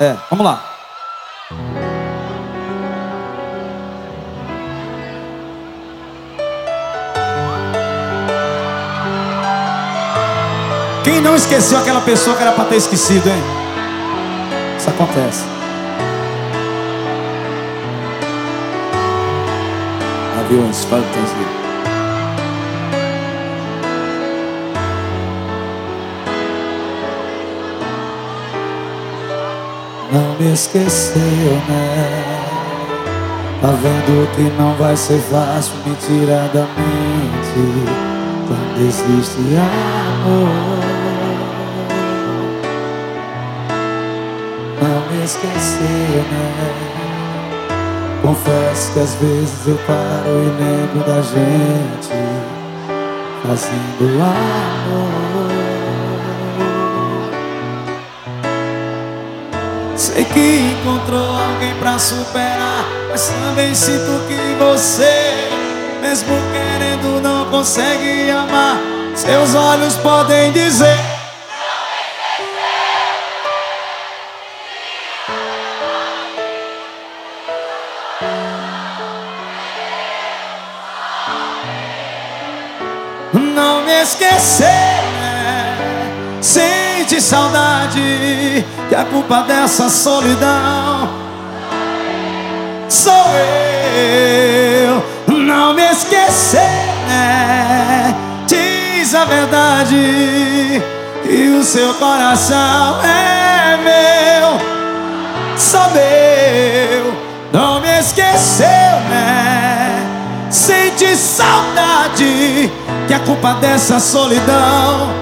É, vamos lá. Quem não esqueceu aquela pessoa que era pra ter esquecido, hein? Isso acontece. Aviões fantasmas. Não me esqueceu, né? Tá vendo que não vai ser fácil me tirar da mente Quando existe amor Não me esqueceu, né? Confesso que às vezes eu paro e lembro da gente Fazendo amor Sei que encontrou alguém pra superar Mas também sinto que você Mesmo querendo não consegue amar. Seus olhos podem dizer. Não me esquecer Sente saudade Que a culpa dessa solidão Sou eu Não me esquecer né? Diz a verdade E o seu coração é meu Só meu Não me esqueceu, né? Sente saudade Que a culpa dessa solidão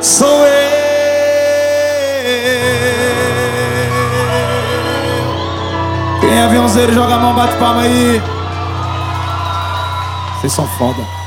Sou eu Joga a mão, bate palma aí. Vocês são foda